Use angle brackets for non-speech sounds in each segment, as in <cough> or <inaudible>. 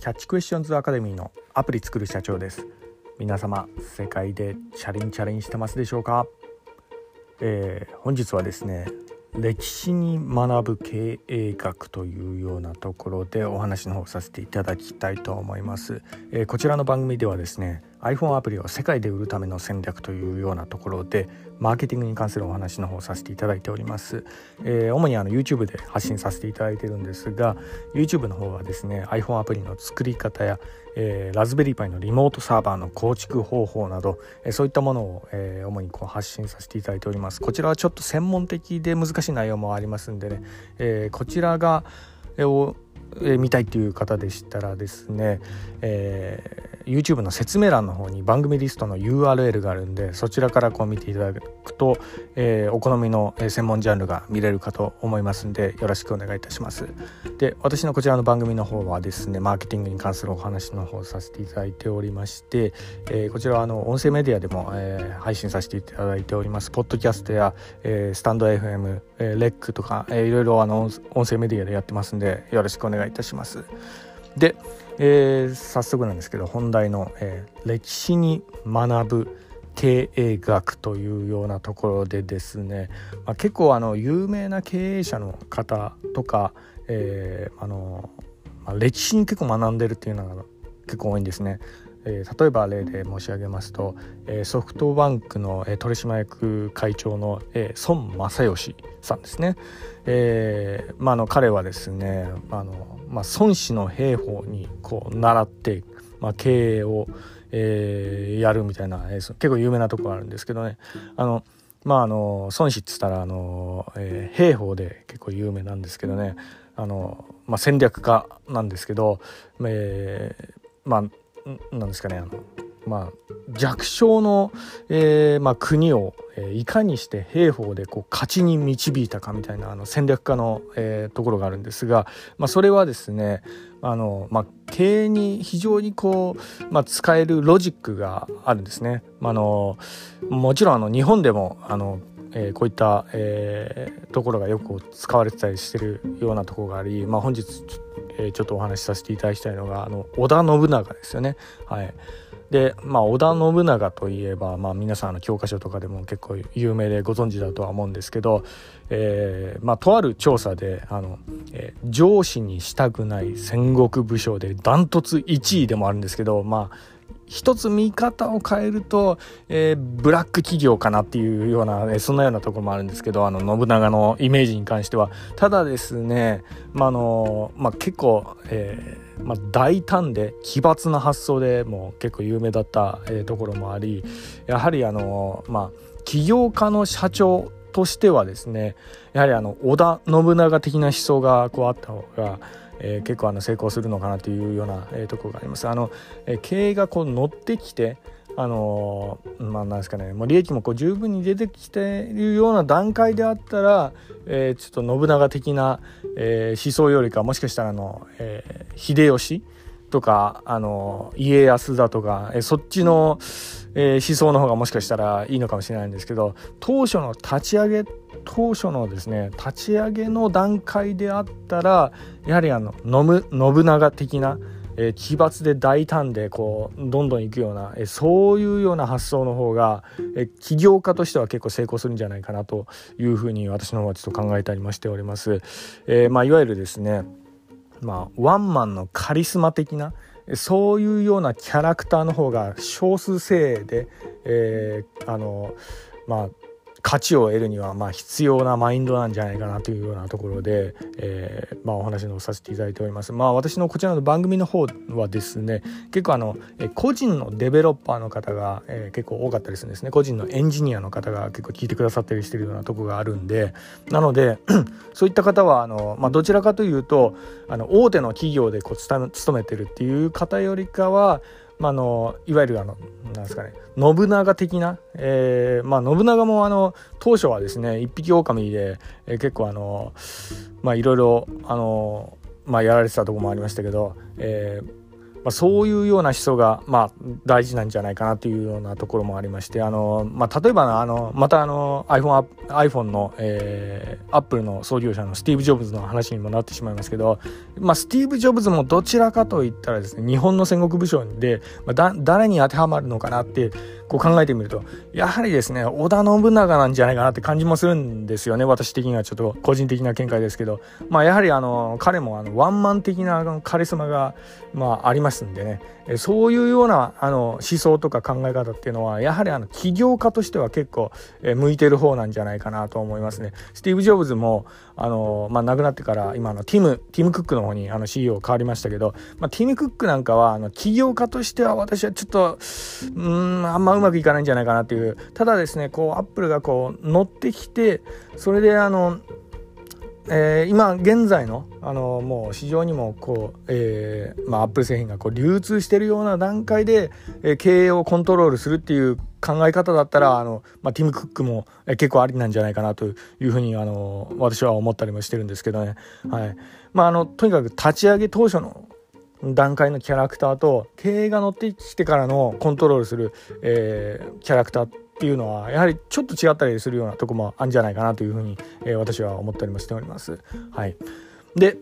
キャッチクエスチョンズアカデミーのアプリ作る社長です。皆様世界でチャレンチャレンしてますでしょうか、えー、本日はですね歴史に学ぶ経営学というようなところでお話の方させていただきたいと思います、えー、こちらの番組ではですね iPhone アプリを世界で売るための戦略というようなところでマーケティングに関するお話の方をさせていただいております、えー、主にあの YouTube で発信させていただいてるんですが YouTube の方はですね iPhone アプリの作り方や、えー、ラズベリーパイのリモートサーバーの構築方法など、えー、そういったものを、えー、主にこう発信させていただいております。こちらはちょっと専門的で難しい内容もありますんでね、えー、こちらが、えーえー、見たいという方でしたらですね、えー、YouTube の説明欄の方に番組リストの URL があるんでそちらからこう見ていただくと、えー、お好みの専門ジャンルが見れるかと思いますんでよろしくお願いいたします。で私のこちらの番組の方はですねマーケティングに関するお話の方させていただいておりまして、えー、こちらはあの音声メディアでも、えー、配信させていただいております。ポッドキャストや、えー、スタンド FM、えー、レックとか、えー、いろいろあの音声メディアでやってますんでよろしくお願いいたします。で、えー、早速なんですけど本題の、えー、歴史に学ぶ経営学というようなところでですね、まあ、結構あの有名な経営者の方とか、えー、あのまあ、歴史に結構学んでるっていうのが結構多いんですね。え、例えば例で申し上げますと、え、ソフトバンクの、え、取締役会長の、え、孫正義さんですね、えーまあ、の彼はですねあの、まあ、孫子の兵法にこう習って、まあ、経営を、えー、やるみたいな、え、結構有名なとこがあるんですけどね。あのまああの孫子っつったらあの、えー、兵法で結構有名なんですけどね。あの、まあ、戦略家なんですけど、えー、まあなんですかねあのまあ、弱小の、えーまあ、国を、えー、いかにして兵法でこう勝ちに導いたかみたいなあの戦略家の、えー、ところがあるんですが、まあ、それはですねあの、まあ、経営に非常にこう、まあ、使えるロジックがあるんですね。まあ、のもちろんあの日本でもあのえー、こういった、えー、ところがよく使われてたりしてるようなところがあり、まあ、本日ち,、え、ちょっとお話しさせていただきたいのがあの織田信長ですよね。はい、で、まあ、織田信長といえば、まあ、皆さんの教科書とかでも結構有名でご存知だとは思うんですけど、えーまあ、とある調査であの、えー、上司にしたくない戦国武将でダントツ1位でもあるんですけど、まあ、一つ見方を変えると、えー、ブラック企業かなっていうような、えー、そんなようなところもあるんですけどあの信長のイメージに関しては。ただですね、まあのまあ、結構、えーまあ、大胆で奇抜な発想でもう結構有名だった、えー、ところもありやはりあの、まあ、起業家の社長としてはですねやはりあの織田信長的な思想がこうあった方がえー、結構あの成功するのかなというような、えー、ところがあります。あの、えー、経営がこう乗ってきてあのまあなんですかねもう利益もこう十分に出てきているような段階であったら、えー、ちょっと信長的な、えー、思想よりかもしかしたらあの、えー、秀吉とかあの家康だとか、え、そっちの、えー、思想の方がもしかしたらいいのかもしれないんですけど当初の立ち上げ当初のですね立ち上げの段階であったらやはりあの信長的な、えー、奇抜で大胆でこうどんどんいくような、えー、そういうような発想の方が、えー、起業家としては結構成功するんじゃないかなというふうに私の方はちょっと考えたりもしております。えーまあ、いわゆるですね、まあ、ワンマンのカリスマ的なそういうようなキャラクターの方が少数精鋭で、えー、あのまあ価値を得るにはまあ必要なマインドなんじゃないかなというようなところで、えー、まあ、お話のさせていただいております。まあ、私のこちらの番組の方はですね結構あの個人のデベロッパーの方が、えー、結構多かったりするんですね個人のエンジニアの方が結構聞いてくださったりしてるようなとこがあるんでなので <clears throat> そういった方はあの、まあ、どちらかというとあの大手の企業でこう勤めてるっていう方よりかはまあ、のいわゆるあのなんですかね信長的な、えーまあ、信長もあの当初はですね一匹狼で、えー、結構あのまあいろいろあの、まあ、やられてたとこもありましたけど、えーまあ、そういうような思想が、まあ、大事なんじゃないかなというようなところもありましてあの、まあ、例えばあのまたあの iPhone, iPhone の、えー、Apple の創業者のスティーブ・ジョブズの話にもなってしまいますけど、まあ、スティーブ・ジョブズもどちらかといったらですね日本の戦国武将で、まあ、だ誰に当てはまるのかなってこう考えてみるとやはりですね織田信長なんじゃないかなって感じもするんですよね私的にはちょっと個人的な見解ですけど、まあ、やはりあの彼もあのワンマン的なカリスマが、まあ、ありまますんでねそういうようなあの思想とか考え方っていうのはやはりあの起業家としては結構向いてる方なんじゃないかなと思いますね。スティーブ・ジョブズもあの、まあ、亡くなってから今のティムティム・クックの方にあの CEO 変わりましたけど、まあ、ティム・クックなんかはあの起業家としては私はちょっとうんあんまうまくいかないんじゃないかなっていうただですねこうアップルがこう乗ってきてそれであのえー、今現在のあのもう市場にもこう、えーまあ、アップル製品がこう流通してるような段階で、えー、経営をコントロールするっていう考え方だったらあの、まあ、ティム・クックも、えー、結構ありなんじゃないかなというふうにあの私は思ったりもしてるんですけどね、はい。まあ、あのとにかく立ち上げ当初の段階のキャラクターと経営が乗ってきてからのコントロールする、えー、キャラクターっていうのはやはりちょっと違ったりするようなとこもあるんじゃないかなというふうに、えー、私は思ったりもしております。はい、で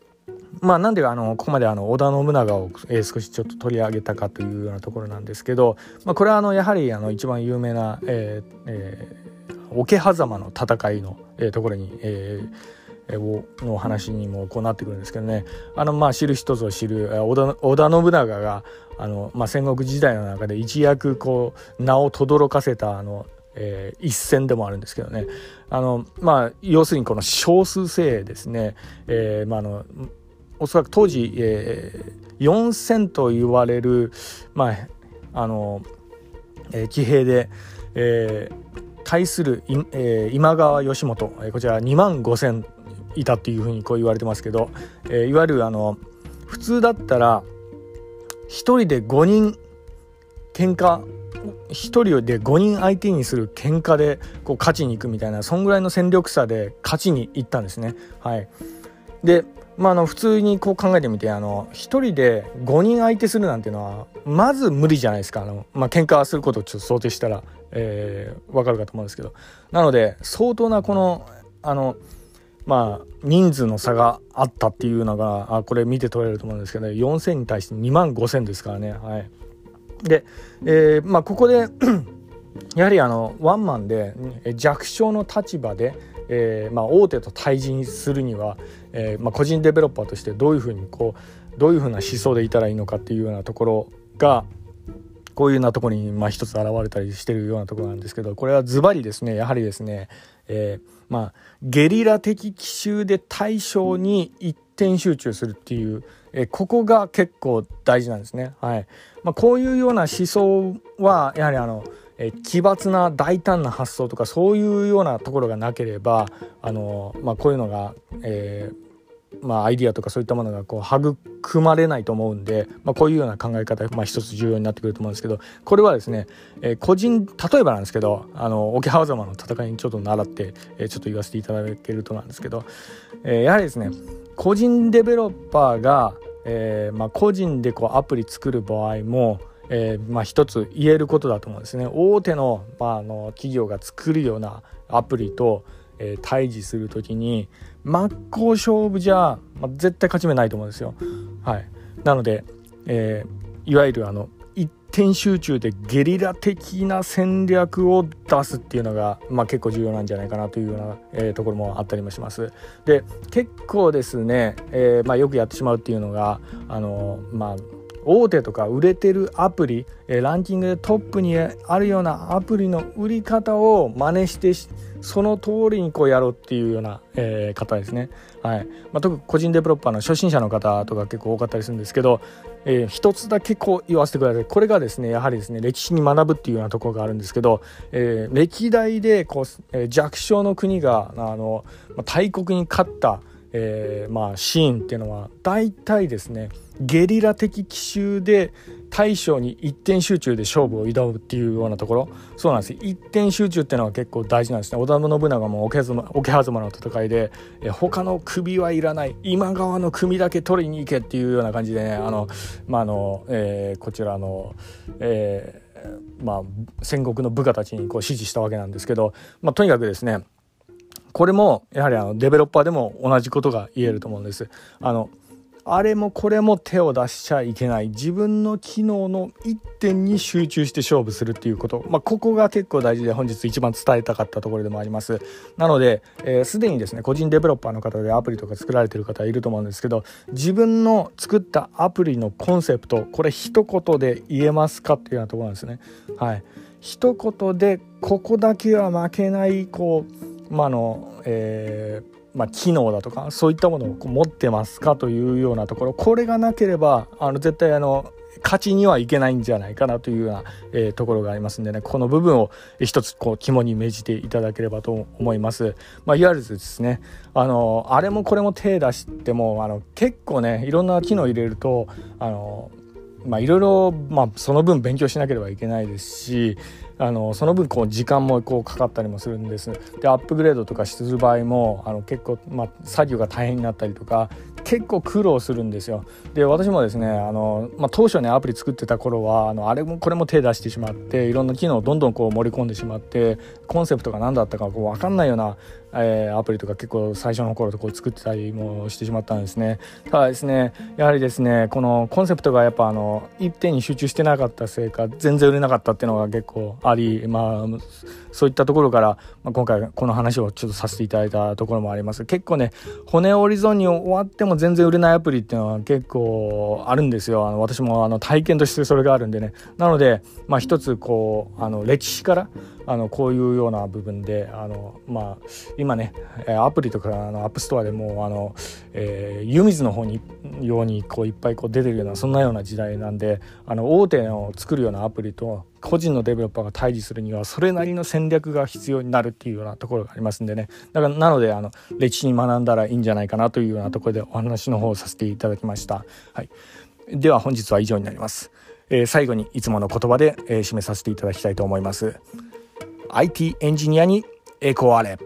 <clears throat> まあなんであのここまであの織田信長を、え、少しちょっと取り上げたかというようなところなんですけど、まあ、これはあのやはりあの一番有名な、えーえー、桶狭間の戦いの、え、ところに、えーの話にもこうなってくるんですけどね。あのまあ知る人ぞ知る織田田信長があの、まあ、戦国時代の中で一躍こう名を轟かせたあの、えー、一戦でもあるんですけどね。あの、まあ、要するにこの少数精鋭ですね、えーまあ、あのおそらく当時、えー、4,000と言われる、まああのえー、騎兵で、えー、対する、えー、今川義元こちら2万5,000いたっていうふうにこう言われてますけど、えー、いわゆるあの普通だったら1人で5人喧嘩1人で5人相手にする喧嘩でこう勝ちに行くみたいなそんぐらいの戦力差で勝ちに行ったんですね。はい、でまあ、あの普通にこう考えてみてあの1人で5人相手するなんていうのはまず無理じゃないですか。あの、まあ喧嘩することをちょっと想定したら、えー、分かるかと思うんですけど。なので相当なこのあのまあ人数の差があったっていうのがあこれ見て取れると思うんですけど、ね、4,000に対して2万5,000ですからね。はい、で、えー、まあ、ここで <clears throat> やはりあのワンマンで弱小の立場で、えーまあ、大手と対峙するには、えーまあ、個人デベロッパーとしてどういうふうにこうどういうふうな思想でいたらいいのかっていうようなところがこういうようなところにまあ一つ現れたりしてるようなところなんですけどこれはズバリですねやはりですね、えーまあ、ゲリラ的奇襲で対象に一点集中するっていう、えここが結構大事なんですね。はいまあ、こういうような思想はやはりあのえ奇抜な大胆な発想とかそういうようなところがなければあの、まあ、こういうのが、えーまあ、アイディアとかそういったものがこう育まれないと思うんで、まあ、こういうような考え方、まあ、一つ重要になってくると思うんですけどこれはですね、えー、個人例えばなんですけどあの桶狭間の戦いにちょっと習って、えー、ちょっと言わせていただけるとなんですけど、えー、やはりですね個人デベロッパーが、えーまあ、個人でこうアプリ作る場合もえーまあ、一つ言えることだと思うんですね。大手の,、まあ、あの企業が作るようなアプリと、えー、対峙する時に真っ向勝負じゃ、まあ、絶対勝ち目ないと思うんですよ。はい、なので、えー、いわゆるあの一点集中でゲリラ的な戦略を出すっていうのが、まあ、結構重要なんじゃないかなというような、えー、ところもあったりもします。で結構ですね、えまあ、よくやってしまうっていうのがあのまあ大手とか売れてるアプリランキングでトップにあるようなアプリの売り方を真似してその通りにこうやろうっていうような、えー、方ですね。はいまあ、特に個人デベロッパーの初心者の方とか結構多かったりするんですけど、えー、一つだけこう言わせてくださいこれがですねやはりですね歴史に学ぶっていうようなところがあるんですけど、えー、歴代でこう、えー、弱小の国があの大国に勝った、えーまあ、シーンっていうのは大体ですねゲリラ的奇襲で、大将に一点集中で勝負を挑むっていうようなところ。そうなんです。一点集中っていうのは結構大事なんですね。織田信長も桶狭間の戦いでえ他の首はいらない。今川の首だけ取りに行けっていうような感じでねあの、まああのえー、こちらの、えーまあ、戦国の部下たちにこう指示したわけなんですけど、まあ、とにかくですねこれもやはりあのデベロッパーでも同じことが言えると思うんです。あのあれもこれも手を出しちゃいけない。自分の機能の一点に集中して勝負するっていうこと、まあ、ここが結構大事で本日一番伝えたかったところでもあります。なのですで、えー、にですね個人デベロッパーの方でアプリとか作られてる方いると思うんですけど自分の作ったアプリのコンセプトこれ一言で言えますかっていうようなところなんですね。はい。一言でここだけは負けないこうまあのえーまあ、機能だとかそういったものを持ってますかというようなところこれがなければあの絶対あの勝ちにはいけないんじゃないかなというような、えー、ところがありますんでねこの部分を一つこう肝に銘じていただければと思います。まあ、いわゆるですねあのあれもこれも手出してもあの結構ねいろんな機能入れるとあのまあいろいろ、まあ、その分勉強しなければいけないですしあのその分こう時間もこうかかったりもするんです。でアップグレードとかする場合もあの結構、まあ、作業が大変になったりとか結構苦労するんですよ。で私もですねあの、まあ、当初ねアプリ作ってた頃はあのあれもこれも手出してしまっていろんな機能をどんどんこう盛り込んでしまってコンセプトが何だったかこう分かんないようなえー、アプリとか結構最初の頃とこう作ってたりもしてしまったんですね。ただですねやはりですねこのコンセプトがやっぱあの一点に集中してなかったせいか全然売れなかったっていうのが結構ありまあそういったところから、まあ、今回この話をちょっとさせていただいたところもあります。結構ね骨折り損に終わっても全然売れないアプリっていうのは結構あるんですよ。あの私もあの体験としてそれがあるんでね。なのでまあ一つこうあの歴史からあのこういうような部分であの、まあ、今ねアプリとかの App Store でもあの、えー、湯水の方にようにこういっぱいこう出てるようなそんなような時代なんであの大手を作るようなアプリと個人のデベロッパーが対峙するにはそれなりの戦略が必要になるっていうようなところがありますんでねだからなのであの歴史に学んだらいいんじゃないかなというようなところでお話の方をさせていただきました。はい、では本日は以上になります。えー、最後にいつもの言葉で、えー、締めさせていただきたいと思います。IT エンジニアに栄光あれ。